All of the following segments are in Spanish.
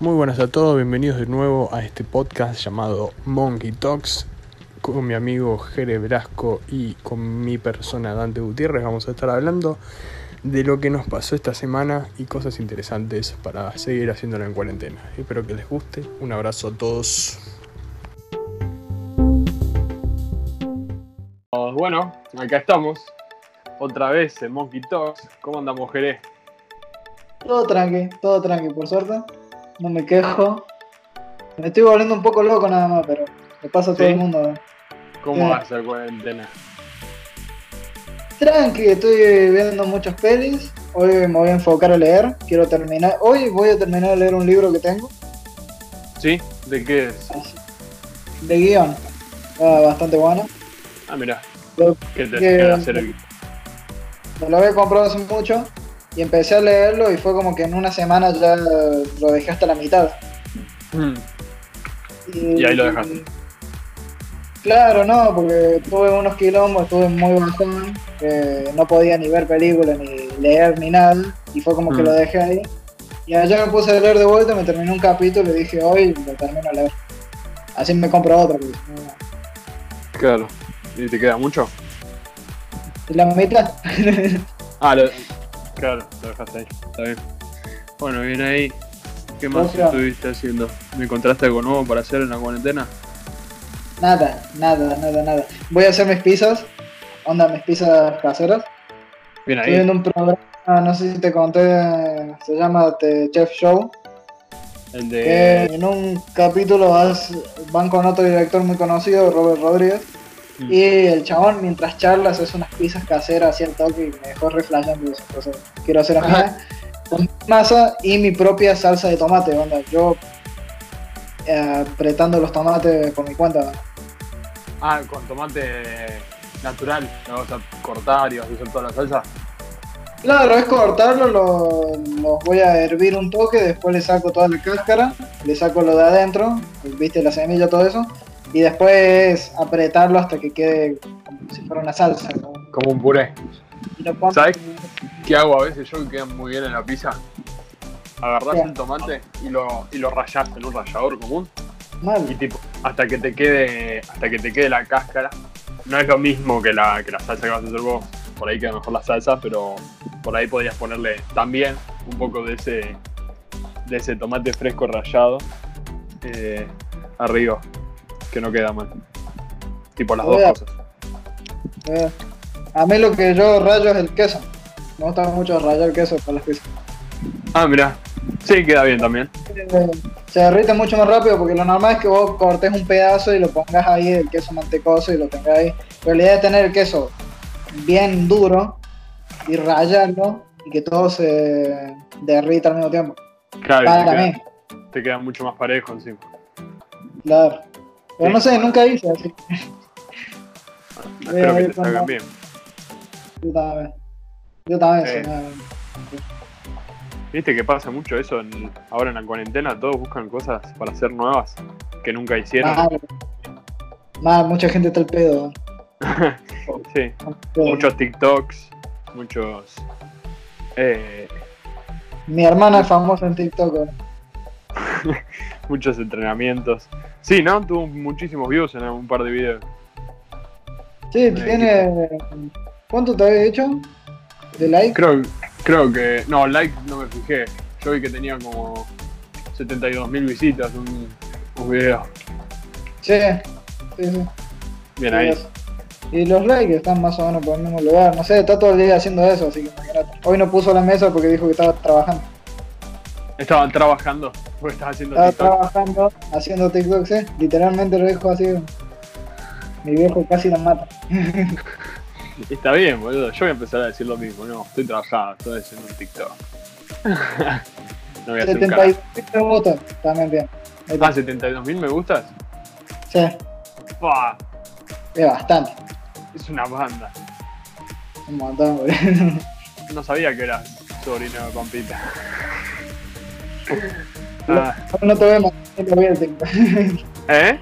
Muy buenas a todos, bienvenidos de nuevo a este podcast llamado Monkey Talks con mi amigo Jere Brasco y con mi persona Dante Gutiérrez. Vamos a estar hablando de lo que nos pasó esta semana y cosas interesantes para seguir haciéndolo en cuarentena. Espero que les guste. Un abrazo a todos. Bueno, acá estamos. Otra vez en Monkey Talks. ¿Cómo andamos, Jere? Todo tranqui, todo tranqui, por suerte. No me quejo. Me estoy volviendo un poco loco nada más, pero le pasa a todo ¿Sí? el mundo. ¿Cómo Eh. va esa cuarentena? Tranqui, estoy viendo muchas pelis. Hoy me voy a enfocar a leer. Quiero terminar. Hoy voy a terminar de leer un libro que tengo ¿Sí? ¿De qué es? de guion. Está bastante bueno. Ah, mira. Lo, ¿Qué te Que- hacer el... me lo había comprado hace mucho y empecé a leerlo y fue como que en una semana ya lo dejé hasta la mitad. Mm, Y ahí lo dejaste. Claro, no, porque tuve unos quilombos, estuve muy bajón, que no podía ni ver películas, ni leer, ni nada, y fue como que Mm. lo dejé ahí. Y ayer me puse a leer de vuelta, me terminé un capítulo y dije, hoy lo termino a leer. Así me compro otro. Claro. ¿Y te queda mucho? ¿Y la mitad? Ah, lo... claro, lo dejaste ahí. Está bien. Bueno, bien ahí. ¿Qué más Otra. estuviste haciendo? ¿Me encontraste algo nuevo para hacer en la cuarentena? nada, nada, nada, nada. Voy a hacer mis pizzas, onda, mis pizzas caseras. Bien Estoy ahí. viendo un programa, no sé si te conté, se llama The Chef Show. El que de... en un capítulo vas- van con otro director muy conocido, Robert Rodríguez, Mm. y el chabón mientras charlas hace unas pizzas caseras así al toque y me dejó reflejando eso. Entonces, quiero hacer mías con masa y mi propia salsa de tomate, onda, yo eh, apretando los tomates por mi cuenta. Ah, con tomate natural. Lo vas a cortar y vas a hacer toda la salsa. Claro, es cortarlo, lo- los voy a hervir un toque, después le saco toda la cáscara, le saco lo de adentro, viste la semilla, todo eso, y después apretarlo hasta que quede como si fuera una salsa. ¿no? Como un puré. ¿Sabes? ¿Qué hago a veces yo que queda muy bien en la pizza? Agarrás ¿Qué? el tomate y lo, y lo rayás en un rallador común Mal. y tipo hasta que te quede hasta que te quede la cáscara. No es lo mismo que la, que la salsa que vas a hacer vos. Por ahí queda mejor la salsa, pero por ahí podrías ponerle también un poco de ese de ese tomate fresco rallado eh, arriba, que no queda mal. Tipo las dos cosas. Eh, a mí lo que yo rayo es el queso. Me gusta mucho rayar queso para las pizzas. Ah, mira. Sí, queda bien también. Eh, se derrite mucho más rápido porque lo normal es que vos cortes un pedazo y lo pongas ahí, el queso mantecoso y lo tengas ahí. Pero la idea es tener el queso bien duro y rayarlo y que todo se derrita al mismo tiempo. Claro, te Para queda, mí, te queda mucho más parejo encima. claro. Pero no sé, nunca hice así. Espero que te salgan bien. Yo también. Yo también. Eh. Viste que pasa mucho eso en- ahora en la cuarentena, todos buscan cosas para hacer nuevas que nunca hicieron. Mal. Mal, mucha gente está al pedo. sí, muchos TikToks, muchos. eh, Mi hermana es famosa en TikTok. ¿no? muchos entrenamientos. Sí, ¿no? Tuvo muchísimos views en un par de videos. Sí, tiene. ¿Cuánto te había hecho? ¿De like? Creo, creo que. No, like no me fijé. Yo vi que tenía como 72.000 visitas un, un video. Sí, sí, sí. Bien ahí. Y los likes están más o menos por el mismo lugar. No sé, está todo el día haciendo eso, así que imagínate. Hoy no puso la mesa porque dijo que estaba trabajando. Estaban trabajando, porque estaba haciendo Estaba TikTok. trabajando, haciendo TikTok, sí. Literalmente lo dijo así. Mi viejo casi la mata. Está bien, boludo. Yo voy a empezar a decir lo mismo. No, estoy trabajando, estoy haciendo un TikTok. no voy a hacer un carajo. 75 me gustan, también bien. Ah, 72.000 me gustas. Sí, es bastante. es una banda. Un montón, boludo. No sabía que eras sobrino de Pampita. Ah, No te voy a mentir, lo vi el TikTok. ¿Eh?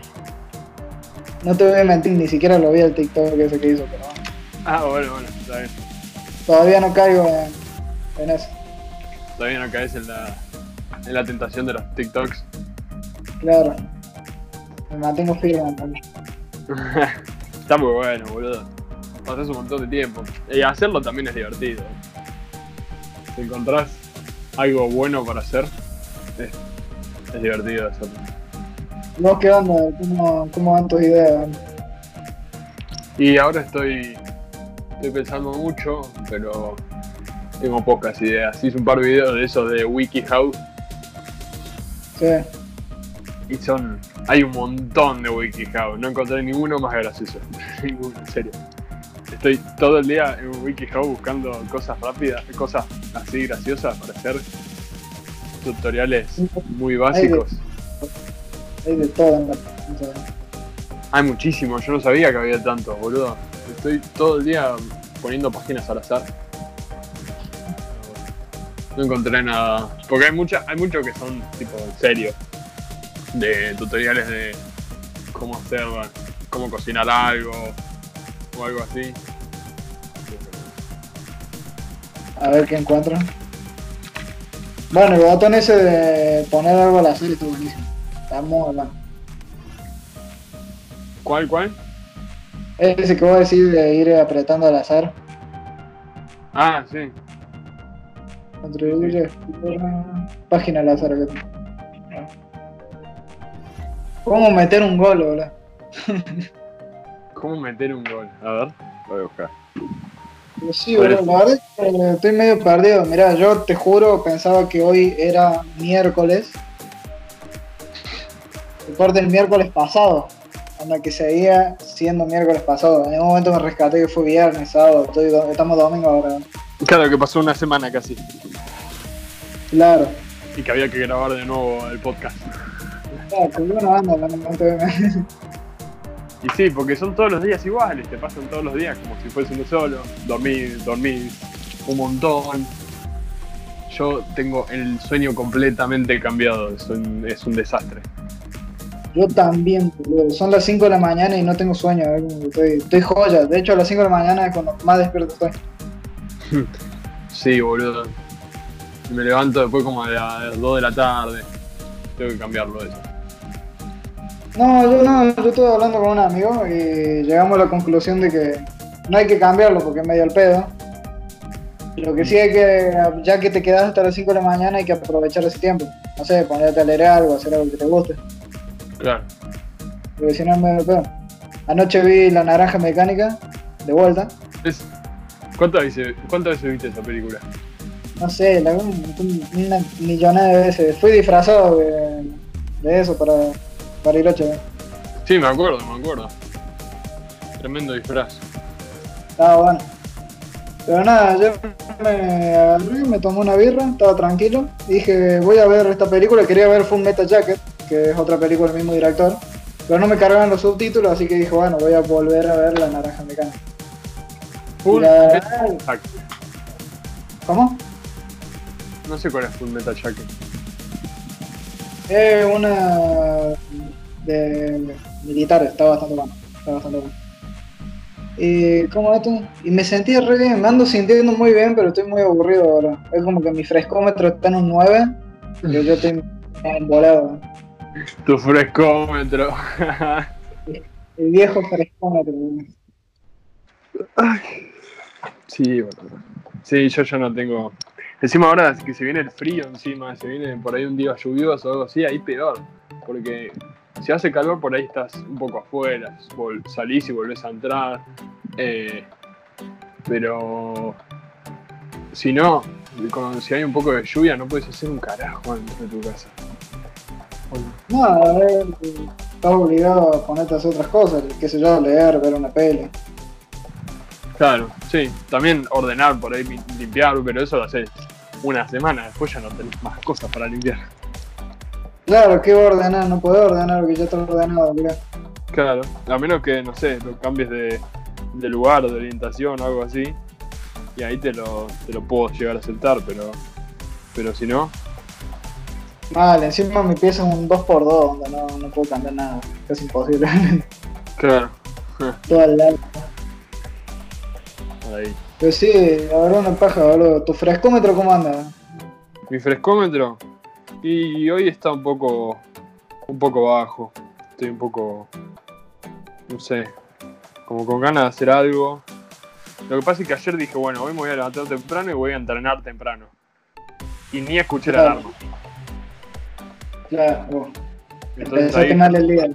No te voy a mentir, ni siquiera lo vi el TikTok ese que hizo, pero Ah, bueno, bueno, está bien. todavía no caigo en, en eso. Todavía no caes en la, en la tentación de los TikToks. Claro. Me mantengo firme también. Está muy bueno, boludo. Pasas un montón de tiempo. Y hacerlo también es divertido. Si encontrás algo bueno para hacer, es, es divertido hacerlo. ¿Vos qué onda? ¿Cómo, cómo van tus ideas? Y ahora estoy, estoy pensando mucho, pero tengo pocas ideas. Hice un par de videos de eso de WikiHow Sí. y son. Hay un montón de WikiHow. No encontré ninguno más gracioso. ninguno, en serio. Estoy todo el día en WikiHow buscando cosas rápidas, cosas así graciosas para hacer tutoriales muy básicos. Hay de todo Hay muchísimos, yo no sabía que había tantos, boludo. Estoy todo el día poniendo páginas al azar. No encontré nada. Porque hay mucha, hay muchos que son tipo en serio. De tutoriales de cómo hacer, cómo cocinar algo o algo así. A ver qué encuentran. Bueno, el botón ese de poner algo al azar está buenísimo. Estamos hablando. ¿Cuál, cuál? Ese que vos decís de ir apretando al azar. Ah, sí. Contribuir página al azar. ¿Cómo meter un gol, boludo? ¿Cómo meter un gol? A ver, voy a buscar. Pues Sí, boludo, la verdad es que estoy medio perdido. Mirá, yo te juro, pensaba que hoy era miércoles. Aparte del miércoles pasado. Anda que seguía siendo miércoles pasado. En un momento me rescaté que fue viernes, sábado. estoy estamos domingo ahora. Claro, que pasó una semana casi. Claro. Y que había que grabar de nuevo el podcast. Claro, que bueno anda, la momento de Y sí, porque son todos los días iguales, te pasan todos los días como si fuese uno solo. Dormir, dormir un montón. Yo tengo el sueño completamente cambiado, es un, es un desastre. Yo también, boludo. Son las 5 de la mañana y no tengo sueño. que Estoy, estoy joya. De hecho, a las 5 de la mañana es cuando más despierto estoy. Sí, boludo. Me levanto después como a las 2 de la tarde. Tengo que cambiarlo eso. No, yo no, yo estuve hablando con un amigo y llegamos a la conclusión de que no hay que cambiarlo porque es medio al pedo. Lo que sí hay que, ya que te quedas hasta las 5 de la mañana, hay que aprovechar ese tiempo. No sé, ponerte a leer algo, hacer algo que te guste. Claro. Porque si no es medio al pedo. Anoche vi La Naranja Mecánica, de vuelta. Es- ¿Cuántas veces, ¿Cuántas veces viste esa película? No sé, la vi un- una millonada de veces. Fui disfrazado de, de eso para, para ir a ver. Sí, me acuerdo, me acuerdo. Tremendo disfraz. Estaba bueno. Pero nada, yo me agarré, me tomé una birra, estaba tranquilo. Dije, voy a ver esta película. Quería ver Full Metal Jacket, que es otra película del mismo director. Pero no me cargaban los subtítulos, así que dije, bueno, voy a volver a ver La Naranja Mecánica. Full La- Metal Jacket. ¿Cómo? No sé cuál es Full Metal Jacket. Es una de militares, está bastante bueno. Está bastante bueno. Y, ¿cómo es esto? Y me sentí re bien, me ando sintiendo muy bien, pero estoy muy aburrido ahora. Es como que mi frescómetro está en un 9, pero yo estoy embolado. Tu frescómetro. El viejo frescómetro. sí, boludo. Sí, yo ya no tengo. Encima ahora que se viene el frío encima, se viene por ahí un día lluvioso o algo así, ahí peor. Porque si hace calor por ahí estás un poco afuera, salís y volvés a entrar. eh, pero si no, con- si hay un poco de lluvia no puedes hacer un carajo dentro de tu casa. No, a ver, estás obligado a ponerte a hacer otras cosas, qué sé yo, leer, ver una peli. Claro, sí. También ordenar por ahí, lim- limpiar, pero eso lo haces una semana, después ya no tenés más cosas para limpiar. Claro, ¿qué voy a ordenar? No puedo ordenar porque ya está ordenado, mirá. Claro, a menos que, no sé, lo cambies de, de lugar, de orientación o algo así, y ahí te lo, te lo puedo llegar a aceptar, pero, pero si no, Vale, encima mi pieza es un 2x2, donde no, no puedo cambiar nada, es imposible. claro, Todo al lado. ahí. Pero sí, la verdad una paja, boludo. ¿Tu frescómetro cómo anda? Mi frescómetro, Y hoy está un poco, un poco bajo. Estoy un poco, no sé, como con ganas de hacer algo. Lo que pasa es que ayer dije, bueno, hoy me voy a levantar temprano y voy a entrenar temprano. Y ni escuché la alarma. Claro. Entonces ahí, mal el día.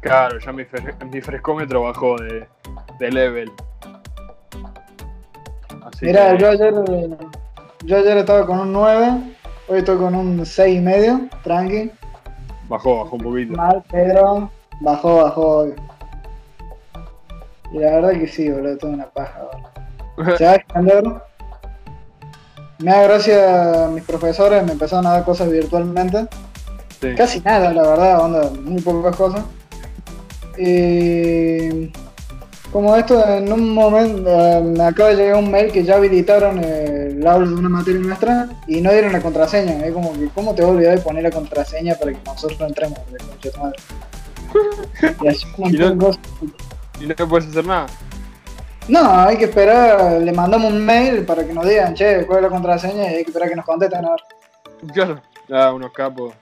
claro, ya mi, mi frescómetro bajó de, de level. Así Mirá, que- yo ayer, yo ayer estaba con un 9, hoy estoy con un 6 y medio, tranqui. Bajó, bajó un poquito. Mal, pero bajó, bajó hoy. Y la verdad que sí, boludo, tengo una paja, boludo. Se va a extender. Me da gracia mis profesores, me empezaron a dar cosas virtualmente. Sí. Casi nada, la verdad, onda, muy pocas cosas. Y como esto, en un momento eh, me acaba de llegar un mail que ya habilitaron el aula de una materia nuestra y no dieron la contraseña. Es como que, ¿cómo te voy a olvidar de poner la contraseña para que nosotros entremos? de madre? Y así un Y no- cosas. Y no puedes hacer nada. No, hay que esperar, le mandamos un mail para que nos digan, che, cuál es la contraseña y hay que esperar que nos contesten a ver. Claro. Ah, unos capos.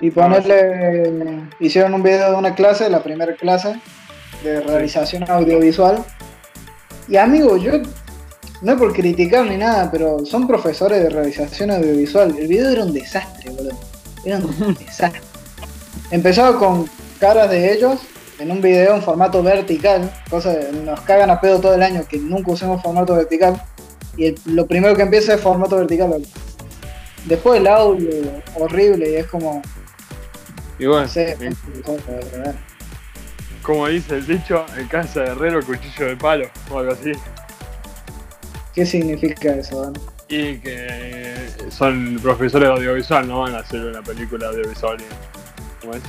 Y ponerle, hicieron un video de una clase, la primera clase de realización audiovisual. Y amigo, yo no es por criticar ni nada, pero son profesores de realización audiovisual. El video era un desastre, boludo. Era un desastre. Empezaba con caras de ellos en un video en formato vertical, cosa nos cagan a pedo todo el año que nunca usemos formato vertical. Y el- lo primero que empieza es formato vertical. boludo. Después el audio horrible y es como, Y bueno, no sé, en- como dice el dicho, en casa de herrero, cuchillo de palo, o algo así. ¿qué significa eso? boludo? Y que son profesores de audiovisual, no van a hacer una película audiovisual. y- ¿Cómo es?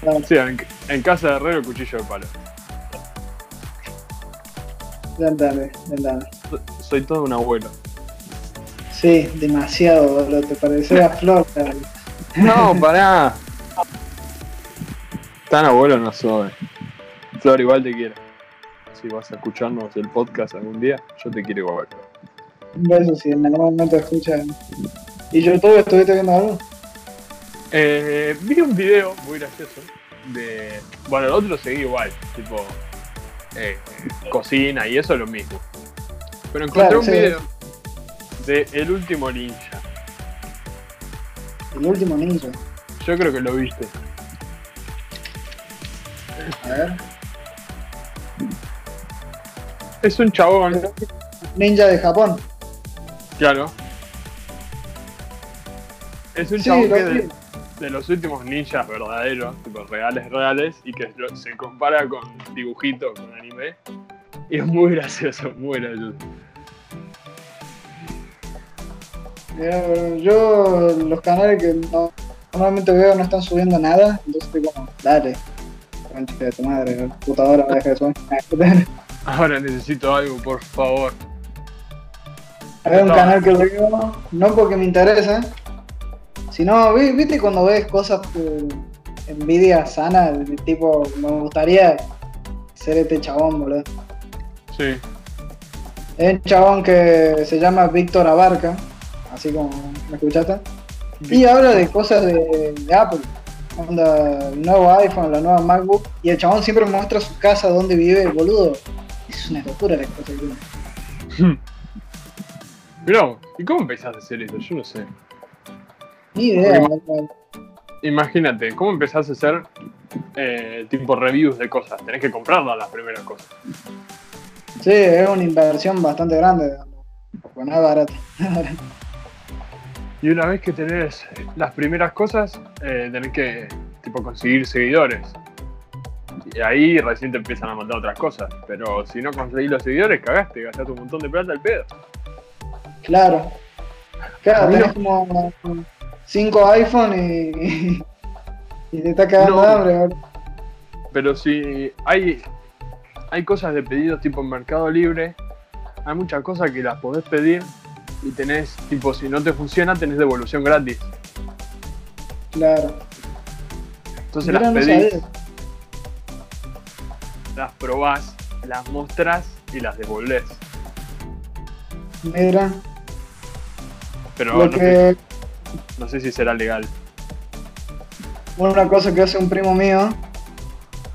Claro, Sí, en, en casa de herrero, cuchillo de palo. entendí. So- Soy todo un abuelo. Sí, demasiado, boludo, te parecía Flor. No, pará. Tan abuelo no soy. Flor, igual te quiero. Si vas a escucharnos el podcast algún día, yo te quiero igual. Un beso si en algún momento escuchan. ¿Y YouTube estuviste viendo algo? Eh, vi un video muy gracioso de. Bueno, el otro seguí igual, tipo. eh, cocina y eso es lo mismo. Pero encontré Claro, un sí. video de El último ninja. El último ninja. Yo creo que lo viste. A ver. Es un chabón, Ninja de Japón. claro. Es un Sí, chabón que de, de los últimos ninjas verdaderos, tipo reales, reales, y que lo- se compara con dibujitos, con anime. Y es muy gracioso, muy gracioso. Yo, los canales que no- normalmente veo no están subiendo nada, entonces estoy como, dale. Concha de tu madre, deja de subir. Ahora necesito algo, por favor. Hay un canal que veo, no porque me interesa, sino, vi- viste cuando ves cosas eh, envidia sana, tipo, me gustaría ser este chabón, boludo. Sí. Es un chabón que se llama Víctor Abarca, así como, ¿me escuchaste? Y habla de cosas de, de Apple, onda, el nuevo iPhone, la nueva MacBook, y el chabón siempre muestra su casa, donde vive, boludo. Es una locura la cosa que. Mirá, ¿y cómo empezaste a hacer eso? Yo no sé. Ni idea, Porque-. Imagínate, ¿cómo empezaste a hacer eh, tipo reviews de cosas? Tenés que comprarlas las primeras cosas. Sí, es una inversión bastante grande, porque no es barato. Y una vez que tenés las primeras cosas, eh, tenés que tipo conseguir seguidores. Y ahí recién te empiezan a mandar otras cosas. Pero si no conseguís los seguidores, cagaste, gastaste un montón de plata al pedo. Claro. Claro, tenés como 5 iPhone y, y te está cagando No. hambre. Pero si hay, hay cosas de pedidos tipo en Mercado Libre, hay muchas cosas que las podés pedir y tenés, tipo, si no te funciona, tenés devolución gratis. Claro. Entonces Mira, las pedís, las probás, las mostrás y las devolvés. Mira, Pero no, sé, no sé si será legal. una cosa que hace un primo mío,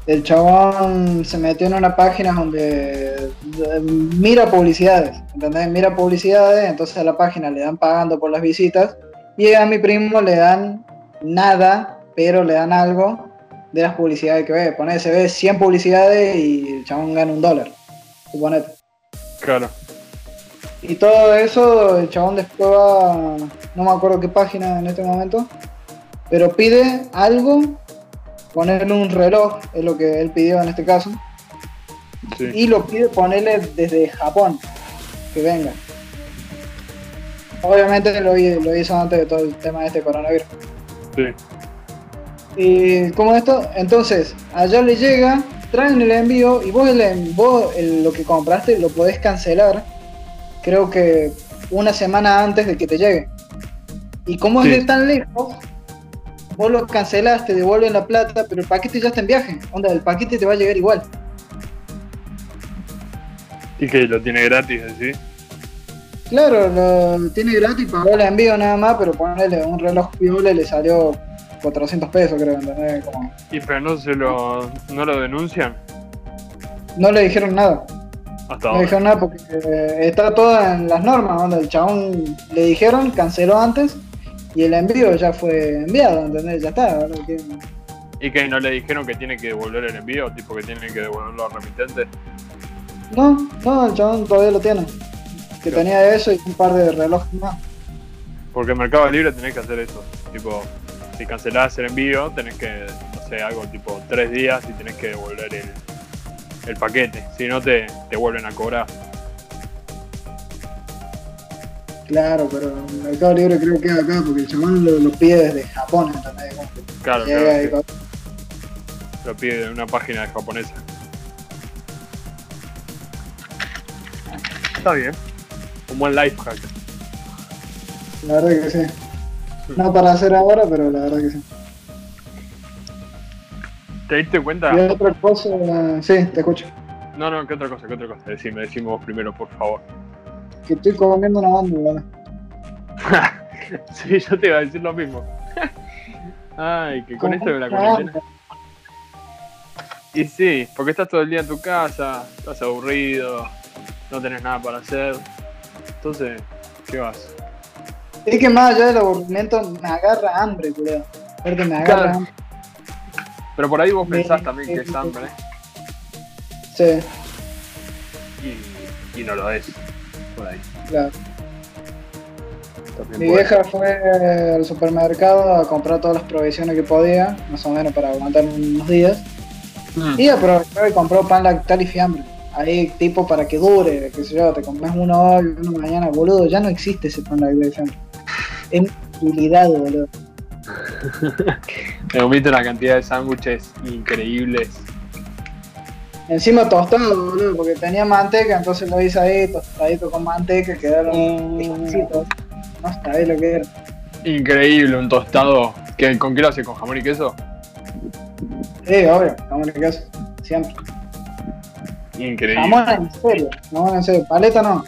el chabón se metió en una página donde eh, mira publicidades, ¿entendés? Mira publicidades, entonces a la página le dan pagando por las visitas y a mi primo le dan nada, pero le dan algo de las publicidades que ve. Pone, se ve 100 publicidades y el chabón gana un dólar, suponete. Claro. Y todo eso, el chabón después va, no me acuerdo qué página en este momento, pero pide algo, ponerle un reloj, es lo que él pidió en este caso, Sí. y lo pide ponerle desde Japón, que venga. Obviamente lo, lo hizo antes de todo el tema de este coronavirus. Sí. Y como esto, entonces, allá le llega, traen el envío y vos, el, vos el- lo que compraste lo podés cancelar, creo que una semana antes de que te llegue. Y como Sí. es de tan lejos, vos lo cancelas, te devuelven la plata, pero el paquete ya está en viaje. Onda, el paquete te va a llegar igual. Y que lo tiene gratis, ¿sí? Claro, lo tiene gratis, pagó el envío nada más, pero ponerle un reloj piola le salió 400 pesos, creo, ¿entendés? Como- Y pero no se lo, no lo denuncian No le dijeron nada. hasta No ahora. dijeron nada porque eh, está todo en las normas, donde el chabón le dijeron, canceló antes y el envío ya fue enviado, ¿entendés? Ya está. tiene- Y que no le dijeron que tiene que devolver el envío, tipo que tiene que devolverlo al remitente. No, no, el chabón todavía lo tiene. Que Claro. tenía eso y un par de relojes más. Porque en Mercado Libre tenés que hacer eso. Tipo, si cancelás el envío, tenés que, no sé, algo tipo tres días y tenés que devolver el, el paquete. Si no, te, te vuelven a cobrar. Claro, pero el Mercado Libre creo que queda acá porque el chabón lo, lo pide desde Japón, ¿entendés? Claro, llega claro, y sí. lo pide de una página japonesa. Está bien. Un buen life hack. La verdad que sí. No para hacer ahora, pero la verdad que sí. ¿Te diste cuenta? Y otra cosa, sí, te escucho. No, no, ¿qué otra cosa? ¿Qué otra cosa? Decime, decime vos primero, por favor. Que estoy comiendo una banda, sí, yo te iba a decir lo mismo. Ay, que con esto de la cuarentena. Y sí, porque estás todo el día en tu casa, estás aburrido, no tenés nada para hacer. Entonces, ¿qué vas? Es que más allá del aburrimiento me agarra hambre, cuidado. Aparte me agarra Claro. hambre. Pero por ahí vos Me- pensás también que es hambre Sí, y, y no lo es. Por ahí. claro. También Mi puede vieja fue al supermercado a comprar todas las provisiones que podía, más o menos para aguantar unos días. Mm. Y aprovechó y compró pan lactal y fiambre. Ahí tipo para que dure, qué sé yo, te comes uno hoy, uno mañana, boludo, ya no existe ese pan lactal y fiambre. Es utilidad, boludo. Me comiste una cantidad de sándwiches increíbles. Encima tostado, boludo, porque tenía manteca, entonces lo hice ahí, tostadito con manteca, quedaron exquisitos. No sabés lo que era. Increíble, un tostado. ¿Qué, ¿Con qué lo hace? ¿Con jamón y queso? Sí, obvio, jamón en queso, siempre. Increíble. Jamón en serio, jamón en serio. Paleta no,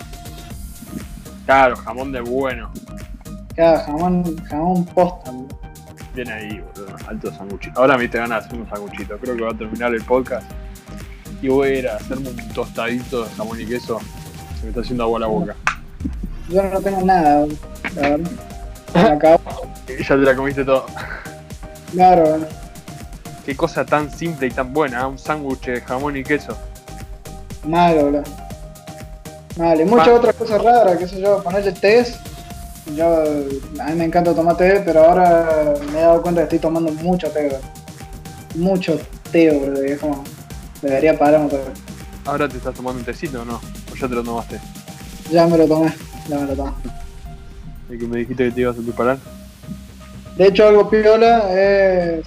Claro, jamón de bueno. cada jamón, jamón posta, boludo. Viene ahí, boludo. Alto sanguchito. Ahora me te ganas de hacer un sanguchito. Creo que va a terminar el podcast. Y voy a ir a hacerme un tostadito de jamón y queso. Se me está haciendo agua la boca. Yo no tengo nada, la acabo. Ya te la comiste todo. Claro, boludo. Qué cosa tan simple y tan buena. ¿eh? Un sándwich de jamón y queso. Malo, boludo. Vale, muchas otras cosas raras, qué sé yo, ponerle test. Yo, a mí me encanta tomar té, pero ahora me he dado cuenta que estoy tomando mucho té, boludo. Mucho té, es como, debería parar un poco. Ahora te estás tomando un tecito o no? ¿O ya te lo tomaste? Ya me lo tomé, ya me lo tomé. El que me dijiste que te ibas a preparar. De hecho, algo piola es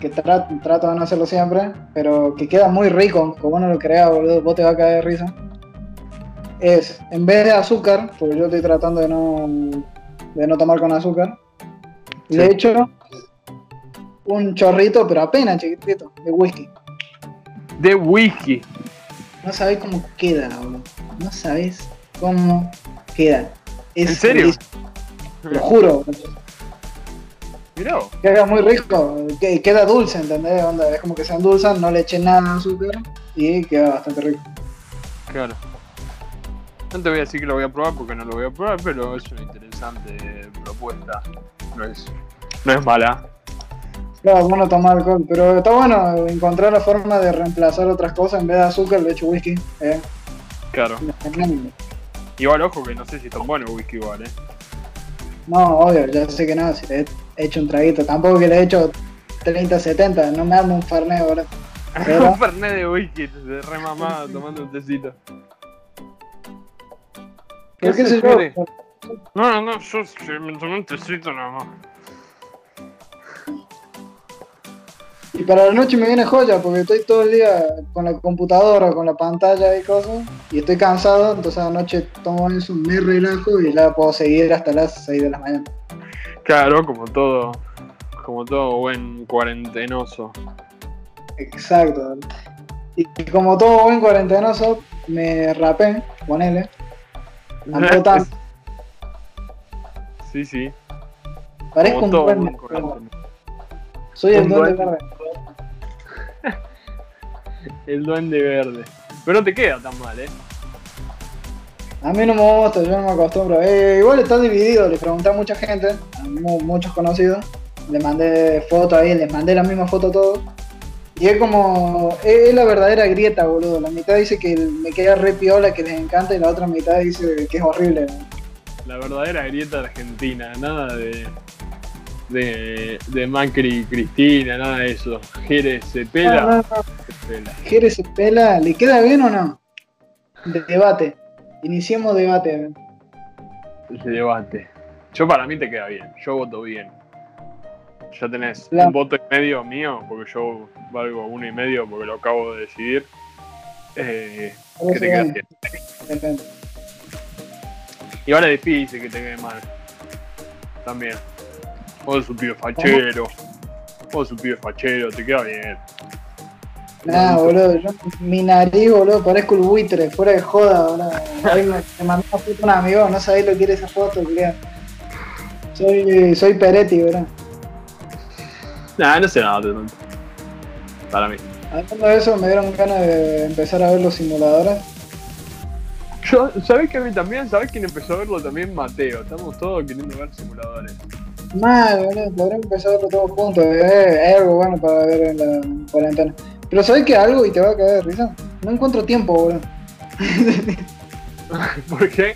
que tra- trato de no hacerlo siempre, pero que queda muy rico, como no lo creas, boludo, vos te va a caer de risa. Es, en vez de azúcar, porque yo estoy tratando de no, de no tomar con azúcar, Sí. le echo un chorrito, pero apenas chiquitito, de whisky. De whisky. No sabés cómo queda, boludo. No sabés cómo queda. Es ¿En serio? lo juro. Mirá. Queda muy rico. que- Queda dulce, ¿entendés? Onda, es como que se endulzan, no le echen nada de azúcar y queda bastante rico. Claro. No te voy a decir que lo voy a probar porque no lo voy a probar, pero es una interesante propuesta. No es, no es mala. Claro, bueno tomar alcohol, pero está bueno encontrar la forma de reemplazar otras cosas en vez de azúcar, le echo whisky. Eh. Claro. Igual, ojo que no sé si es tan bueno el whisky igual, eh. No, obvio, ya sé que no, si le he hecho un traguito, tampoco que le he hecho 30, 70, no me armo un farneo ahora. Un fernet de whisky, de re mamada tomando un tecito. ¿Por qué sé Fede? yo? No, no, no, yo me tomé un tecito nada más. Y para la noche me viene joya, porque estoy todo el día con la computadora, con la pantalla y cosas, y estoy cansado, entonces a la noche tomo eso, me relajo y ya puedo seguir hasta las 6 de la mañana. Claro, como todo, como todo buen cuarentenoso. Exacto. Y como todo buen cuarentenoso, me rapé, ponele. Tampoco tan- Sí, sí. Parezco un buen buen cuarentenoso. Soy el duende duende. verde. El duende verde. Pero no te queda tan mal, eh. A mí no me gusta, yo no me acostumbro. Eh, igual está dividido, le pregunté a mucha gente, a mu- muchos conocidos. Le mandé fotos ahí, les mandé la misma foto a todos. Y es como, es, es la verdadera grieta, boludo. La mitad dice que me queda re piola, que les encanta, y la otra mitad dice que es horrible. La verdadera grieta argentina, nada de. De. de Macri y Cristina, nada de eso. Jerez se pela, No, no, no. se pela. Jerez se pela, ¿le queda bien o no? De- debate. Iniciemos debate. Ese debate. Yo para mí te queda bien, yo voto bien. Ya tenés un voto y medio mío, porque yo valgo uno y medio porque lo acabo de decidir. Eh, que te queda bien. depende. Y ahora es difícil que te quede mal. También. Vos sos un pibe fachero. Vos sos un pibe fachero, te queda bien. Nah, boludo, yo, mi nariz, boludo, parezco el buitre, fuera de joda, boludo. Me, me mandó una foto un amigo, no sabéis lo que era esa foto, creo. Soy, soy Peretti, boludo. Nah, no sé nada tanto. Para mí. Hablando de eso, me dieron ganas de empezar a ver los simuladores. Yo, ¿sabés que a mí también? ¿Sabés quién empezó a verlo también? Mateo. Estamos todos queriendo ver simuladores. Mal, boludo, podríamos empezar a verlo todos juntos. eh, Es algo bueno para ver en la cuarentena. Pero ¿sabes que algo y te va a caer de risa? No encuentro tiempo, boludo. ¿Por qué?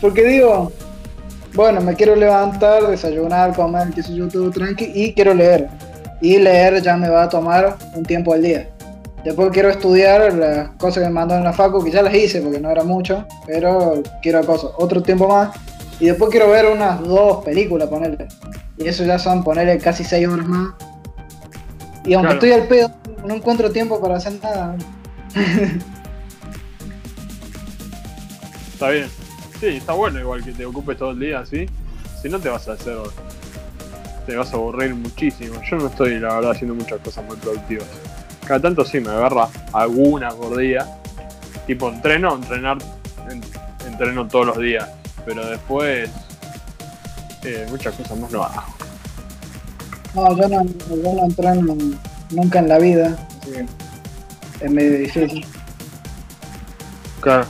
Porque digo, bueno, me quiero levantar, desayunar, comer, qué sé yo, todo tranqui, y quiero leer. Y leer ya me va a tomar un tiempo al día. Después quiero estudiar las cosas que me mandaron en la facu, que ya las hice porque no era mucho, pero quiero cosas, otro tiempo más. Y después quiero ver unas dos películas, ponerle. Y eso ya son ponerle casi seis horas más. Y aunque Claro. estoy al pedo, no encuentro tiempo para hacer nada. Está bien. Sí, está bueno igual que te ocupes todo el día así. Si no te vas a hacer. Te vas a aburrir muchísimo. Yo no estoy, la verdad, haciendo muchas cosas muy productivas. Cada tanto sí me agarra alguna por día. Tipo entreno, entrenar, en- entreno todos los días. Pero después eh, muchas cosas más no hago. No, yo no, yo no entreno nunca en la vida, así que es medio difícil. Claro.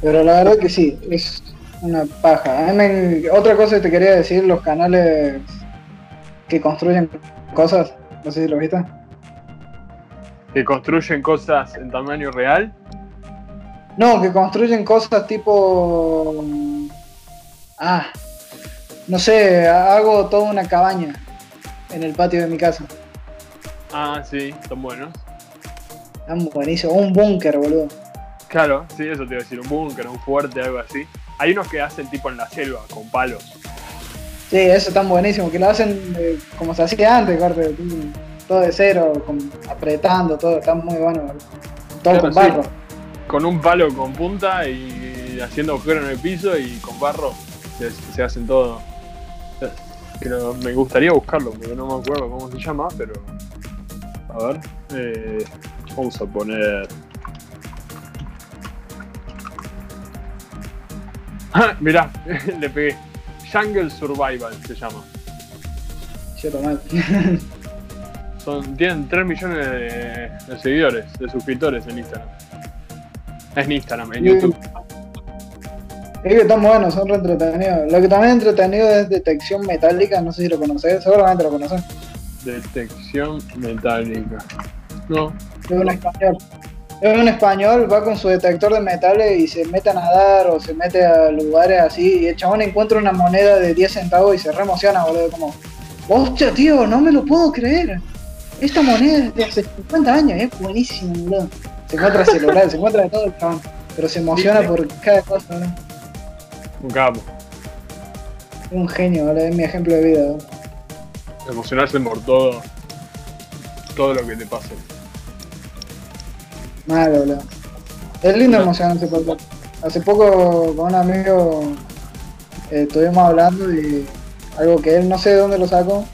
Pero, la verdad que sí, es una paja. Me- otra cosa que te quería decir, los canales que construyen cosas, no sé si lo viste. Que construyen cosas en tamaño real. No, que construyen cosas tipo... Ah, no sé, hago toda una cabaña en el patio de mi casa. Ah, sí, son buenos. Están buenísimos. Un búnker, boludo. Claro, sí, eso te iba a decir, un búnker, un fuerte, algo así. Hay unos que hacen tipo en la selva, con palos. Sí, eso están buenísimo. Que lo hacen eh, como se hacía antes, corte. Todo de cero, con- apretando, todo. Está muy bueno. boludo. Todo Claro, con sí con un palo con punta y haciendo agujeros en el piso y con barro se, hacen todo. Pero me gustaría buscarlo, porque no me acuerdo cómo se llama, pero. A ver. Eh, vamos a poner. Ah, mirá, le pegué. Jungle Survival se llama. Mal. Son, tienen 3 millones de, de seguidores, de suscriptores en Instagram. Es en Instagram, en. YouTube. Es que están buenos, son re entretenidos. Lo que también es entretenido es detección metálica, no sé si lo conoces, seguramente lo conoces. Detección metálica. No. Es un español. Es un español, va con su detector de metales y se mete a nadar o se mete a lugares así. Y el chabón encuentra una moneda de 10 centavos y se re emociona, boludo. Como, hostia, tío, no me lo puedo creer. Esta moneda es de hace 50 años, es buenísimo, boludo. Se encuentra celular, se encuentra de todo el chabón. Pero se emociona por cada cosa, boludo. Un capo. Es un genio, boludo. Es mi ejemplo de vida, boludo. Emocionarse por todo. Todo lo que te pase. Mal, boludo. Es lindo No. emocionarse por todo. Hace poco con un amigo eh, estuvimos hablando y algo que él no sé de dónde lo sacó,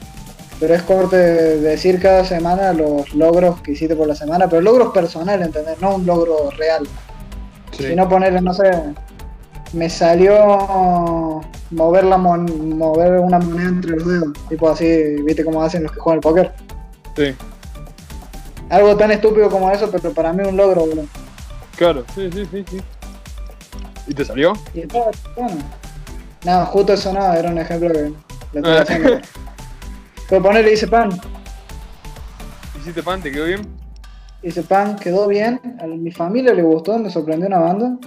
pero es corte de decir cada semana los logros que hiciste por la semana, pero logros personales, ¿entendés? No un logro real. Sí. Sino ponerle, no sé, me salió mover la mon- mover una moneda entre los dedos, tipo así, viste cómo hacen los que juegan al póker. Sí. Algo tan estúpido como eso, pero para mí un logro, boludo. Claro, sí, sí, sí, sí. ¿Y te salió? Y estaba bueno. No, justo eso no, era un ejemplo que le estoy Ah. haciendo. Pero ponerle dice pan, ¿Hiciste pan? ¿Te quedó bien? dice pan, quedó bien, a mi familia le gustó, me sorprendió una banda.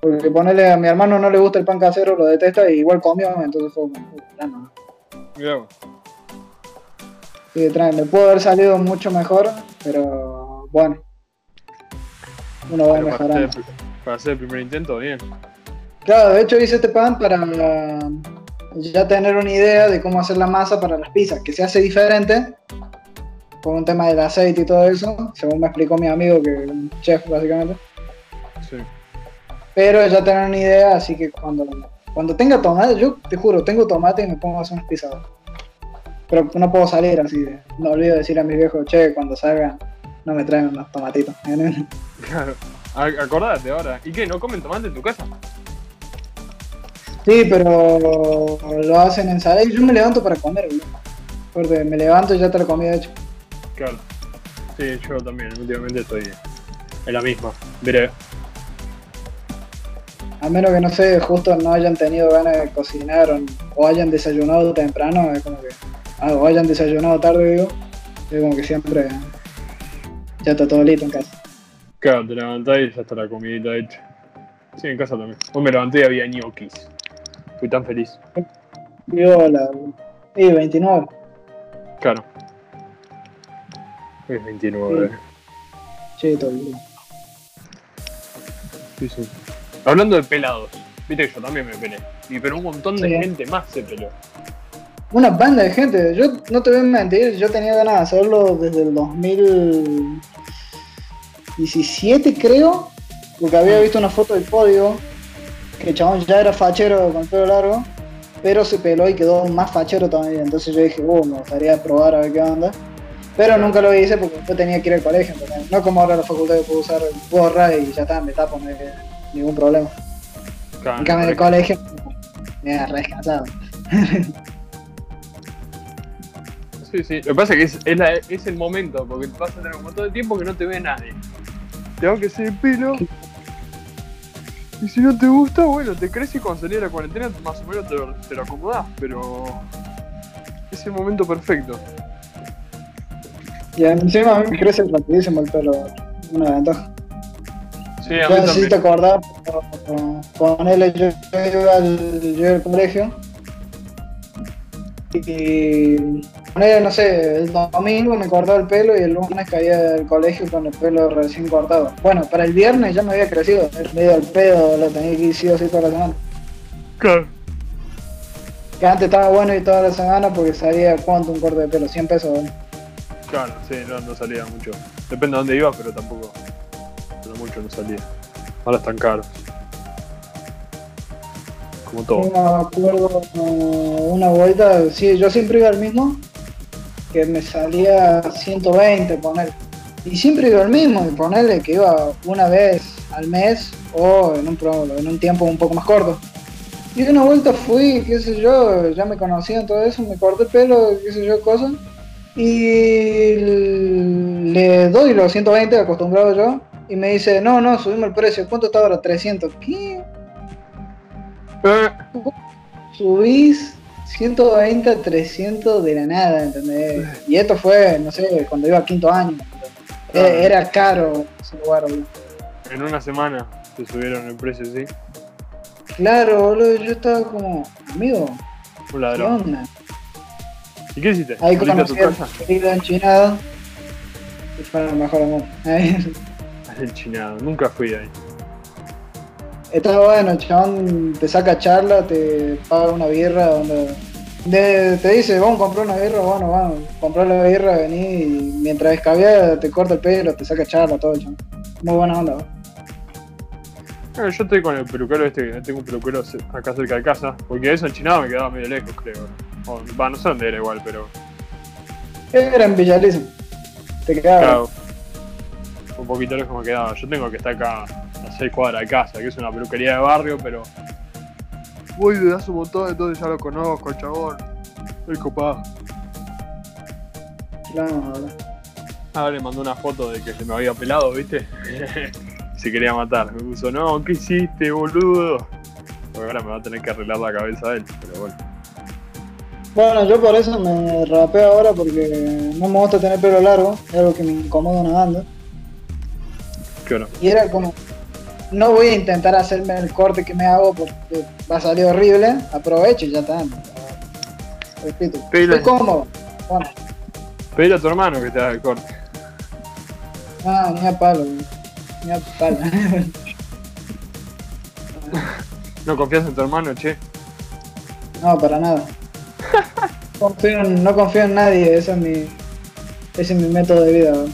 Porque ponerle a mi hermano no le gusta el pan casero, lo detesta y igual comió, entonces fue como, vos. Sí, me pudo haber salido mucho mejor, pero bueno. Uno va Pero para mejorando. hacer, para hacer el primer intento, bien. Claro, de hecho hice este pan para ya tener una idea de cómo hacer la masa para las pizzas, que se hace diferente por un tema del aceite y todo eso, según me explicó mi amigo, que es un chef básicamente. Sí. Pero ya tener una idea, así que cuando, cuando tenga tomate, yo te juro, tengo tomate y me pongo a hacer unas pizzas. Pero no puedo salir así, de, no olvido decir a mis viejos, che, cuando salgan, no me traen unos tomatitos. Claro. Acordate ahora. ¿Y qué? ¿No comen tomate en tu casa? Sí, pero lo hacen en ensalada y yo me levanto para comer, boludo. Porque me levanto y ya te la comida hecha. Claro. Sí, yo también. Últimamente estoy en la misma. Veré. A menos que no sé, justo no hayan tenido ganas de cocinar o, o hayan desayunado temprano, es como que. ah, o hayan desayunado tarde, digo. Es como que siempre ya está todo listo en casa. Claro, te levantás y ya está la comidita hecha. Sí, en casa también. Hoy me levanté y había ñoquis. Fui tan feliz. Digo, la. Sí, 29. Claro. Es 29. Sí, todo bien. Sí, sí. Hablando de pelados. Viste que yo también me pelé. Y pero un montón de Sí. gente más se peló. Una banda de gente. Yo no te voy a mentir, yo tenía ganas de hacerlo desde el 2017, creo. Porque había visto una foto del podio. Que el chabón ya era fachero con el pelo largo. Pero se peló y quedó más fachero todavía. Entonces yo dije, oh, me gustaría probar a ver qué onda. Pero nunca lo hice porque yo tenía que ir al colegio. ¿entendés? No como ahora la facultad que puedo usar gorra y ya está, me tapo, no hay ningún problema. Claro, En cambio en el colegio me da re descansado. Sí, sí. Lo que pasa es que es, es, la- es el momento, porque vas a tener un montón de tiempo que no te ve nadie. Te va a crecer el pelo. Y si no te gusta, bueno, te crece y cuando salís de la cuarentena más o menos te lo, te lo acomodás, pero es el momento perfecto. Y encima a mí me crece rapidísimo el pelo, una ventaja. Sí, a Yo mí necesito acordar, con él yo, yo iba al, yo iba al colegio y no sé, el domingo me cortaba el pelo y el lunes caía del colegio con el pelo recién cortado. Bueno, para el viernes ya me había crecido, medio al pedo, lo tenía que ir sí o sí toda la semana. Claro. Que antes estaba bueno y toda la semana porque salía cuánto un corte de pelo, 100 pesos. ¿no? Claro, sí, no, no salía mucho. Depende de dónde ibas, pero tampoco. Pero mucho no salía. Ahora están caros. Como todo. me acuerdo uh, una vuelta, sí, yo siempre iba al mismo, que me salía 120 poner. Y siempre iba al mismo, y ponerle que iba una vez al mes o en un, en un tiempo un poco más corto. Y una vuelta fui, qué sé yo, ya me conocían todo eso, me corté el pelo, qué sé yo, cosas. Y le doy los 120 acostumbrado yo. Y me dice, no, no, subimos el precio. ¿Cuánto está ahora? 300. ¿Qué? Eh, Subís 120 a 300 de la nada, ¿entendés? Y esto fue, no sé, cuando iba a quinto año. Era, era caro ese lugar, boludo. en una semana te subieron el precio, sí. Claro, boludo, yo estaba como, amigo, Un ¿qué ladrón. onda? ¿Y qué hiciste? Ahí ¿Saliste a conocí tu enchinado. Y fue el mejor amor. El chinado, nunca fui ahí. Está bueno, el chabón te saca charla, te paga una birra, donde de- te dice, vamos a comprar una birra, bueno, vamos, comprar la birra, vení, y mientras escabia te corta el pelo, te saca charla, todo el chabón. Muy buena onda. Eh, yo estoy con el peluquero este, tengo un peluquero acá cerca de casa, porque eso en Chinado me quedaba medio lejos, creo. O, va, no sé dónde era igual, pero. Era en Villaliza. Te quedaba. Claro, un poquito lejos me quedaba. Yo tengo que estar acá 6 cuadras de casa, que es una peluquería de barrio, pero. Voy desde hace un montón, entonces ya lo conozco, el chabón. El copado. Claro. Ahora le mandó una foto de que se me había pelado, ¿viste? se quería matar. Me puso, no, ¿qué hiciste, boludo? Porque ahora me va a tener que arreglar la cabeza a él, pero bueno. Bueno, yo por eso me rapeo ahora porque no me gusta tener pelo largo, es algo que me incomoda una banda. ¿Qué hora? Y era como, no voy a intentar hacerme el corte que me hago porque va a salir horrible, aprovecho y ya está. Repito, estoy cómodo. Bueno, Pedile a tu hermano que te haga el corte. no, ni a palo, ni a palo. ¿No confías en tu hermano, che? no, para nada. Confío en- no confío en nadie, ese es mi, ese es mi método de vida. bro.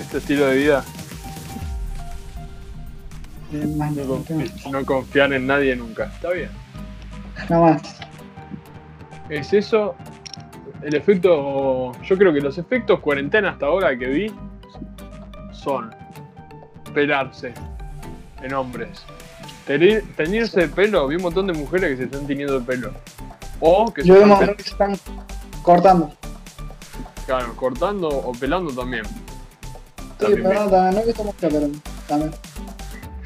Este estilo de vida. No, confi- confiar en nadie nunca. Está bien. jamás. Es eso. El efecto. Yo creo que los efectos cuarentena hasta ahora que vi son pelarse en hombres. Teñirse de pelo, vi un montón de mujeres que se están teniendo el pelo. O que se Yo están vemos pel- que se están cortando. claro, cortando o pelando también. Sí, también, no he visto mucho, pero también.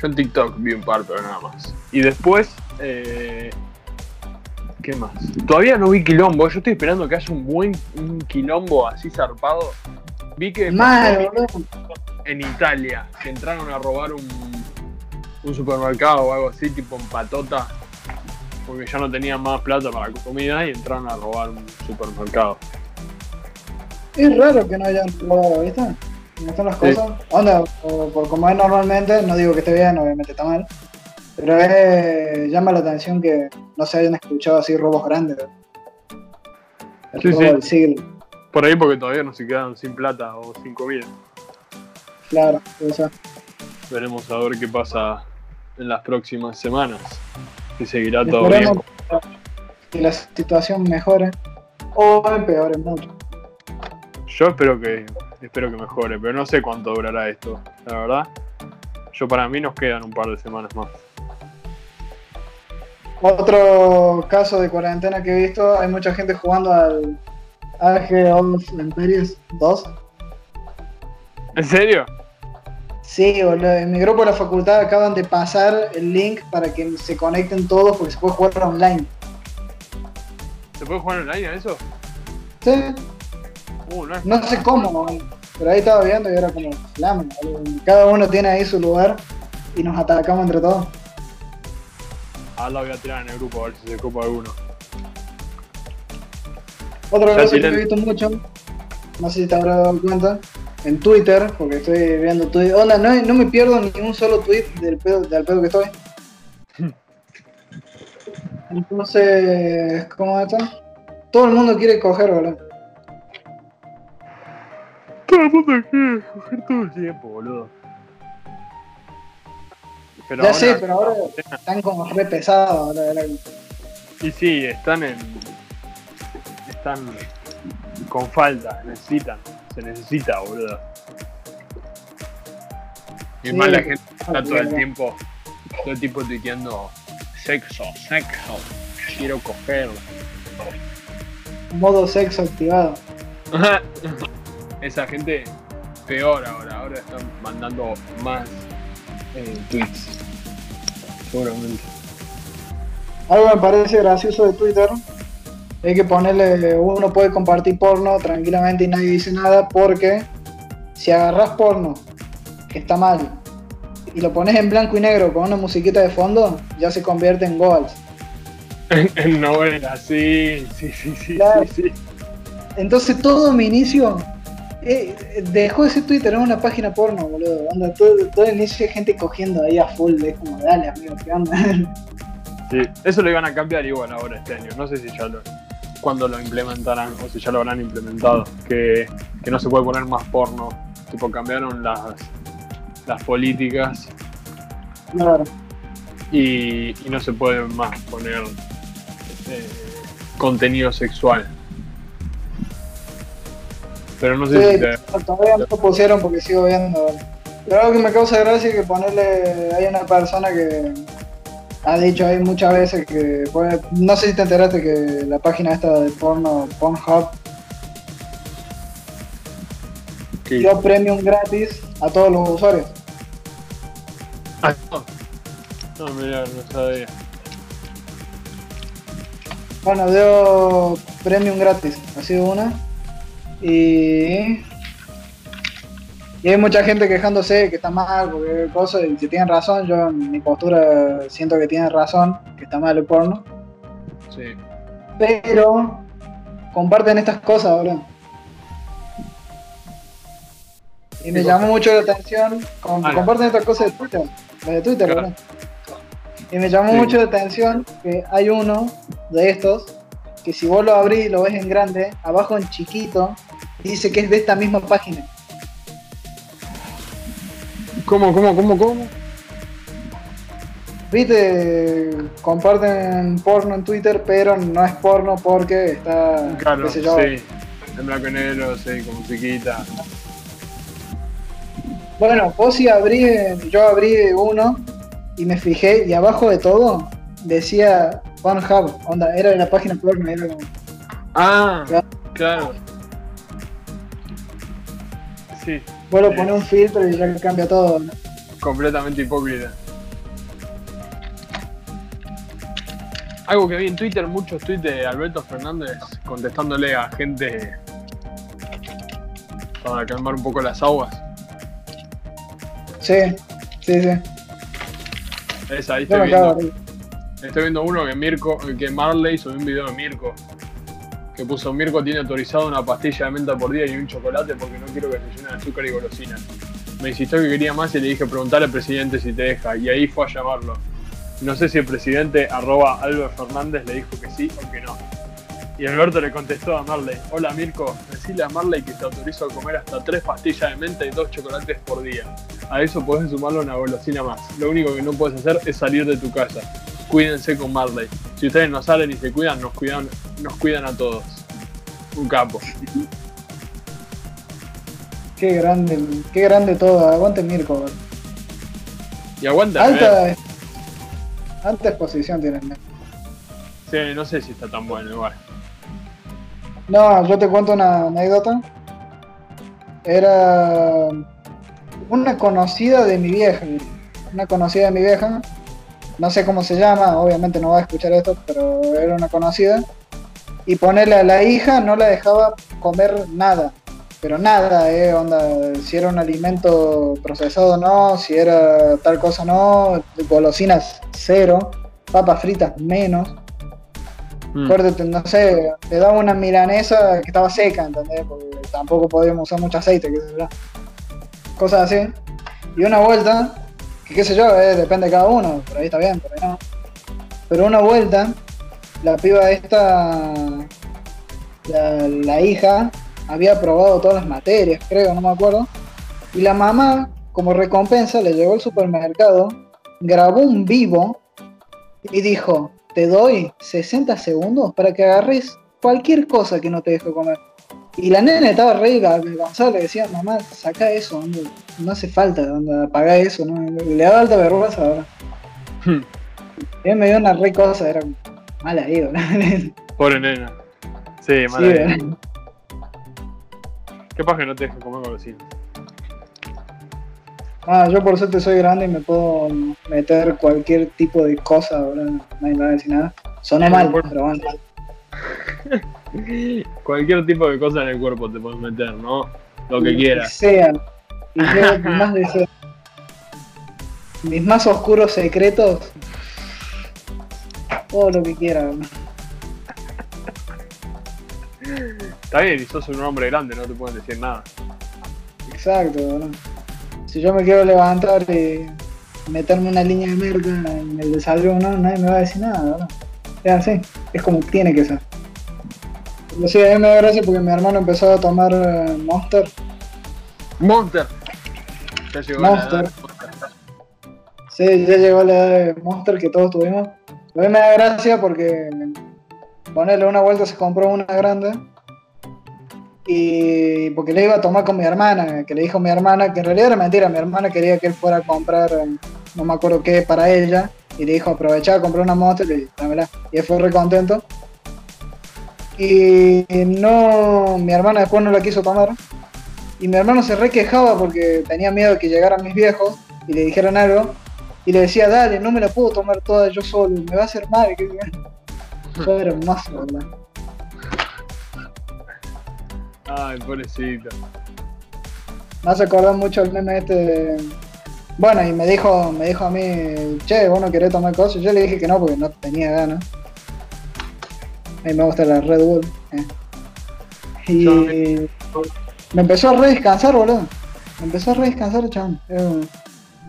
Yo en TikTok vi un par, pero nada más. Y después, eh, ¿qué más? Todavía no vi quilombo. Yo estoy esperando que haya un buen un quilombo así zarpado. Vi que Mal, en Italia que entraron a robar un, un supermercado o algo así, tipo en patota, porque ya no tenían más plata para comida y entraron a robar un supermercado. Es raro que no hayan robado, ¿viste? ¿Cómo están las Sí. cosas? Onda, o por como es normalmente, no digo que esté bien, obviamente está mal. Pero es, llama la atención que no se hayan escuchado así robos grandes. El Sí, sí. del siglo, Por ahí porque todavía no se quedaron sin plata o sin comida. claro. ser. Veremos a ver qué pasa en las próximas semanas. Si seguirá todo bien. Que la situación mejore o empeore mucho. Yo espero que espero que mejore, pero no sé cuánto durará esto, la verdad. Yo para mí nos quedan un par de semanas más. Otro caso de cuarentena que he visto, hay mucha gente jugando al Age of Empires 2. ¿En serio? Sí, boludo. En mi grupo de la facultad acaban de pasar el link para que se conecten todos porque se puede jugar online. ¿Se puede jugar online a eso? Sí, Uh, no es no sé cómo, pero ahí estaba viendo y era como. Cada uno tiene ahí su lugar y nos atacamos entre todos. Ah, la voy a tirar en el grupo a ver si se copa alguno. Otro caso que he visto mucho, no sé si te habrás dado cuenta, en Twitter, porque estoy viendo Twitter. Onda, no, no me pierdo ni un solo tweet del pedo, del pedo que estoy. Entonces, ¿cómo es esto? Todo el mundo quiere coger, ¿verdad? Todo el mundo quiere coger todo el tiempo, boludo. Pero Ya ahora- sé, pero ahora están como re pesados. ahora. Y sí, están en. Están con falta, necesitan. Se necesita, boludo. Y Sí, más la gente está todo el tiempo. Todo el tiempo tuiteando sexo, sexo. quiero coger. Modo sexo activado. Esa gente peor ahora, ahora están mandando más eh, tweets. Seguramente. Algo me parece gracioso de Twitter es que ponerle, uno puede compartir porno tranquilamente y nadie dice nada porque si agarras porno que está mal y lo pones en blanco y negro con una musiquita de fondo, ya se convierte en goals. En novela, sí, sí, sí, sí, Claro. sí, sí. Entonces todo mi inicio eh, dejó de ser Twitter, era una página porno, boludo. Onda, todo, todo el inicio de gente cogiendo ahí a full, es como, dale amigo, ¿qué onda? Sí, eso lo iban a cambiar igual ahora este año. No sé si ya lo. cuándo lo implementarán o si ya lo habrán implementado. Que, que no se puede poner más porno. Tipo, cambiaron las, las políticas claro. y, y no se puede más poner eh, contenido sexual. Pero no sé Sí, si te- todavía no lo pusieron porque sigo viendo. Pero algo que me causa gracia es que ponerle. Hay una persona que ha dicho ahí muchas veces que. no sé si te enteraste que la página esta de porno, Pornhub, dio premium gratis a todos los usuarios. Ah, no. No, mira, no sabía. Bueno, dio premium gratis, ha sido una. Y. Y hay mucha gente quejándose que está mal, porque cosas, y si tienen razón, yo en mi postura siento que tienen razón, que está mal el porno. Sí. Pero comparten estas cosas, boludo. Y me ¿Qué llamó mucho la atención, Ah, comparten estas cosas de Twitter, las de Twitter, Claro. Y me llamó Sí. mucho la atención que hay uno de estos que si vos lo abrís y lo ves en grande, abajo en chiquito, dice que es de esta misma página. ¿Cómo, cómo, cómo, cómo? Viste, comparten porno en Twitter, pero no es porno porque está, Claro, qué sé yo, sí. En blanco y negro, sí, con musiquita. Bueno, vos si abrí, yo abrí uno y me fijé y abajo de todo decía Pornhub, onda, era de la página porno, era como, Ah, Claro. claro. Sí, vos lo pones un filtro y ya cambia todo. ¿no? completamente hipócrita. Algo que vi en Twitter, muchos tweets de Alberto Fernández contestándole a gente para calmar un poco las aguas. Sí, sí, sí. Esa, ahí estoy viendo, estoy viendo uno que Mirko, que Marley subió un video de Mirko. Que puso Mirko tiene autorizado una pastilla de menta por día y un chocolate porque no quiero que se llene de azúcar y golosinas. Me insistió que quería más y le dije preguntarle al presidente si te deja y ahí fue a llamarlo. No sé si el presidente arroba Albert Fernández le dijo que sí o que no. Y Alberto le contestó a Marley, hola Mirko, decile a Marley que te autorizo a comer hasta tres pastillas de menta y dos chocolates por día. A eso podés sumarle una golosina más. Lo único que no puedes hacer es salir de tu casa. Cuídense con Marley. Si ustedes no salen y se cuidan, nos cuidan, nos cuidan a todos. Un capo. Qué grande, qué grande todo, aguante Mirko. Y aguanta. Alta, alta exposición tienen. Sí, no sé si está tan bueno igual. No, yo te cuento una anécdota. Era una conocida de mi vieja. Una conocida de mi vieja. No sé cómo se llama, obviamente no va a escuchar esto, pero era una conocida. Y ponerle a la hija no la dejaba comer nada. Pero nada, eh, onda, si era un alimento procesado no, si era tal cosa no, golosinas cero, papas fritas menos. Mm. Acuérdate, no sé, le daba una milanesa que estaba seca, ¿entendés? Porque tampoco podíamos usar mucho aceite, qué sé yo. Cosas así. Y una vuelta, que qué sé yo, eh, depende de cada uno, por ahí está bien, por ahí no. Pero una vuelta, la piba esta, la, la hija, había probado todas las materias, creo, no me acuerdo. Y la mamá, como recompensa, le llegó al supermercado, grabó un vivo y dijo, te doy 60 segundos para que agarres cualquier cosa que no te dejo comer. Y la nena estaba re avergonzada, le decía, mamá, saca eso, no hace falta, onda, apaga eso, ¿no? le daba alta vergüenza ahora. Hmm. Y me dio una re cosa, era como, Mal ahí, boludo. Pobre nena. Sí, Sí, mala idea. ¿verdad? Capaz que no te dejan comer con vecinos. Ah, yo por suerte soy grande y me puedo meter cualquier tipo de cosa, boludo. Nadie me va a decir nada. Sonó Sí, mal, pero bueno. Cualquier tipo de cosa en el cuerpo te puedes meter, ¿no? Lo que Lo quieras. sea. Y yo más deseo. Mis más oscuros secretos. Todo lo que quiera, boludo. Está bien, y sos un hombre grande, no te pueden decir nada. Exacto, boludo. Si yo me quiero levantar y meterme una línea de merca en el desayuno, nadie me va a decir nada, boludo. Es así, es como tiene que ser. Pero sí, a mí me da gracia porque mi hermano empezó a tomar eh, Monster. Monster. Ya llegó Monster. la edad. Sí, ya llegó la edad de Monster que todos tuvimos. A mí me da gracia porque ponerle una vuelta se compró una grande. Y porque le iba a tomar con mi hermana, que le dijo mi hermana, que en realidad era mentira, mi hermana quería que él fuera a comprar, eh, no me acuerdo qué, para ella. Y le dijo, aprovechá a comprar una Monster y. Y él fue re contento. Y no, mi hermana después no la quiso tomar. Y mi hermano se re quejaba porque tenía miedo de que llegaran mis viejos y le dijeran algo. Y le decía, dale, no me la puedo tomar toda yo solo, me va a hacer mal. que- Fue hermoso, ¿verdad? Ay, pobrecito. Me hace acordar mucho el meme este de... Bueno, y me dijo, me dijo a mí, che, vos no querés tomar cosas. Yo le dije que no porque no tenía ganas. A mí me gusta la Red Bull. eh. Y me empezó a re descansar, boludo. Me empezó a re descansar, chabón. Eh,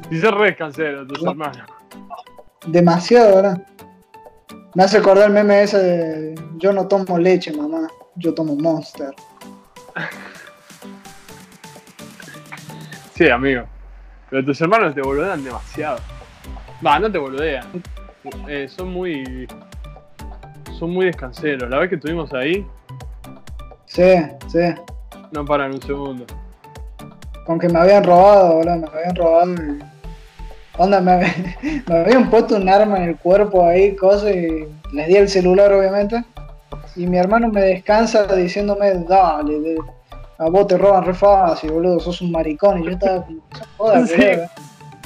Y se re cansero, tus hermanos. Demasiado, ¿verdad? Me hace acordar el meme ese de yo no tomo leche, mamá, yo tomo Monster. Sí, amigo. Pero tus hermanos te boludean demasiado. Va, no te boludean. Eh, son muy. Son muy descanseros. La vez que estuvimos ahí, Sí, sí. no paran un segundo. Con que me habían robado, boludo, me habían robado. y- Onda, me, me habían puesto un arma en el cuerpo ahí, cosas, y les di el celular, obviamente. Y mi hermano me descansa diciéndome, dale, de- a vos te roban re fácil, boludo, sos un maricón. Y yo estaba como, "Se joda, Sí. boludo".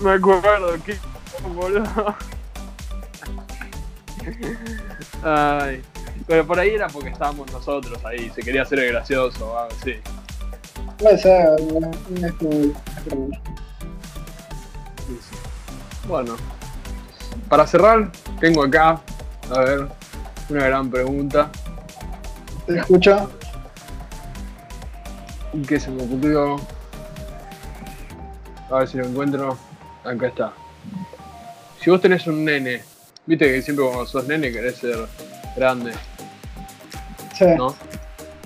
Me acuerdo, qué boludo. Ay. Pero por ahí era porque estábamos nosotros ahí, se quería hacer el gracioso o algo así. Puede ser, boludo, es Bueno, para cerrar, tengo acá, a ver, una gran pregunta. Te escucho. ¿Qué se me ocurrió? A ver si lo encuentro. Acá está. Si vos tenés un nene, viste que siempre cuando sos nene querés ser grande, Sí. ¿no?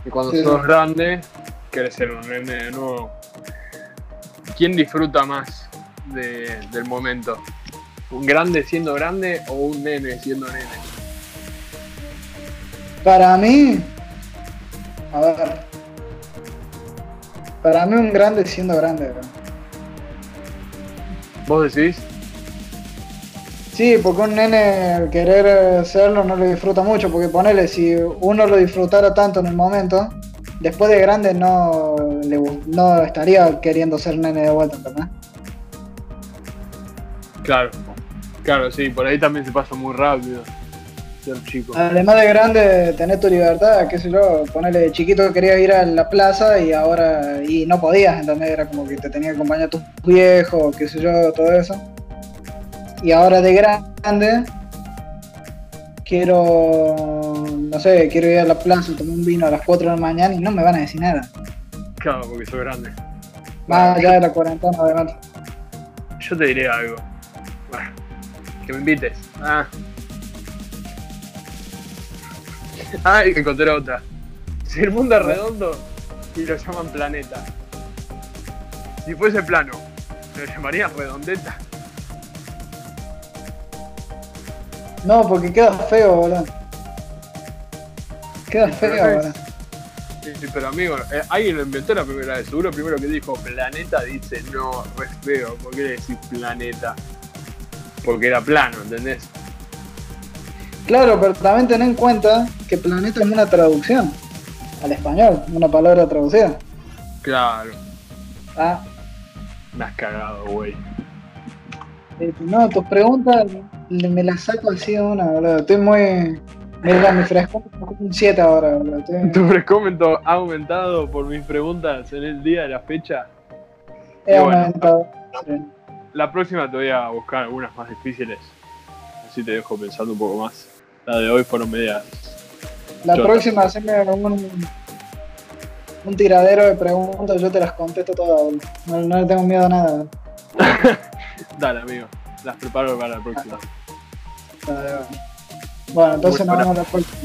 Y cuando Sí, sos sí. grande, querés ser un nene de nuevo. ¿Quién disfruta más de- del momento? ¿Un grande siendo grande o un nene siendo nene? Para mí, a ver, para mí un grande siendo grande, bro. ¿Vos decís? Sí, porque un nene al querer serlo no lo disfruta mucho, porque ponele, si uno lo disfrutara tanto en el momento, después de grande no, le no estaría queriendo ser nene de vuelta, ¿entendés? Claro. Claro, sí, por ahí también se pasa muy rápido ser chico. Además de grande, tener tu libertad, qué sé yo, ponele chiquito querías ir a la plaza y ahora, y no podías, ¿entendés? Era como que te tenía que acompañar tus viejos, qué sé yo, todo eso. Y ahora de grande, quiero, no sé, quiero ir a la plaza, tomar un vino a las 4 de la mañana y no me van a decir nada. Claro, porque sos grande. Más allá de la cuarentena, obviamente. Yo te diré algo. Que me invites. Ah. Ah, encontré otra. Si el mundo es redondo y lo llaman planeta. Si fuese plano, ¿lo llamarías redondeta? No, porque queda feo, boludo. Queda feo, boludo. Sí, sí, pero amigo, eh, alguien lo inventó la primera vez. Seguro primero que dijo planeta dice no, re feo. ¿Por qué le decís planeta? Porque era plano, ¿entendés? Claro, pero también ten en cuenta que planeta es una traducción al español, una palabra traducida. Claro. Ah, Me has cagado, güey. eh, no, tus preguntas me las saco así de una, boludo. Estoy muy. Mira, mi fresco es un 7 ahora, boludo. Estoy- Tu frescómetro ha aumentado por mis preguntas en el día de la fecha. he y bueno. aumentado. Sí. La próxima te voy a buscar algunas más difíciles. Así te dejo pensando un poco más. La de hoy fueron medias. La próxima, haceme un, un tiradero de preguntas, yo te las contesto todas. No, no le tengo miedo a nada. Dale, amigo. Las preparo para la próxima. Bueno, entonces nos vemos la próxima.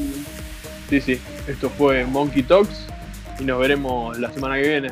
Sí, sí. Esto fue Monkey Talks. Y nos veremos la semana que viene.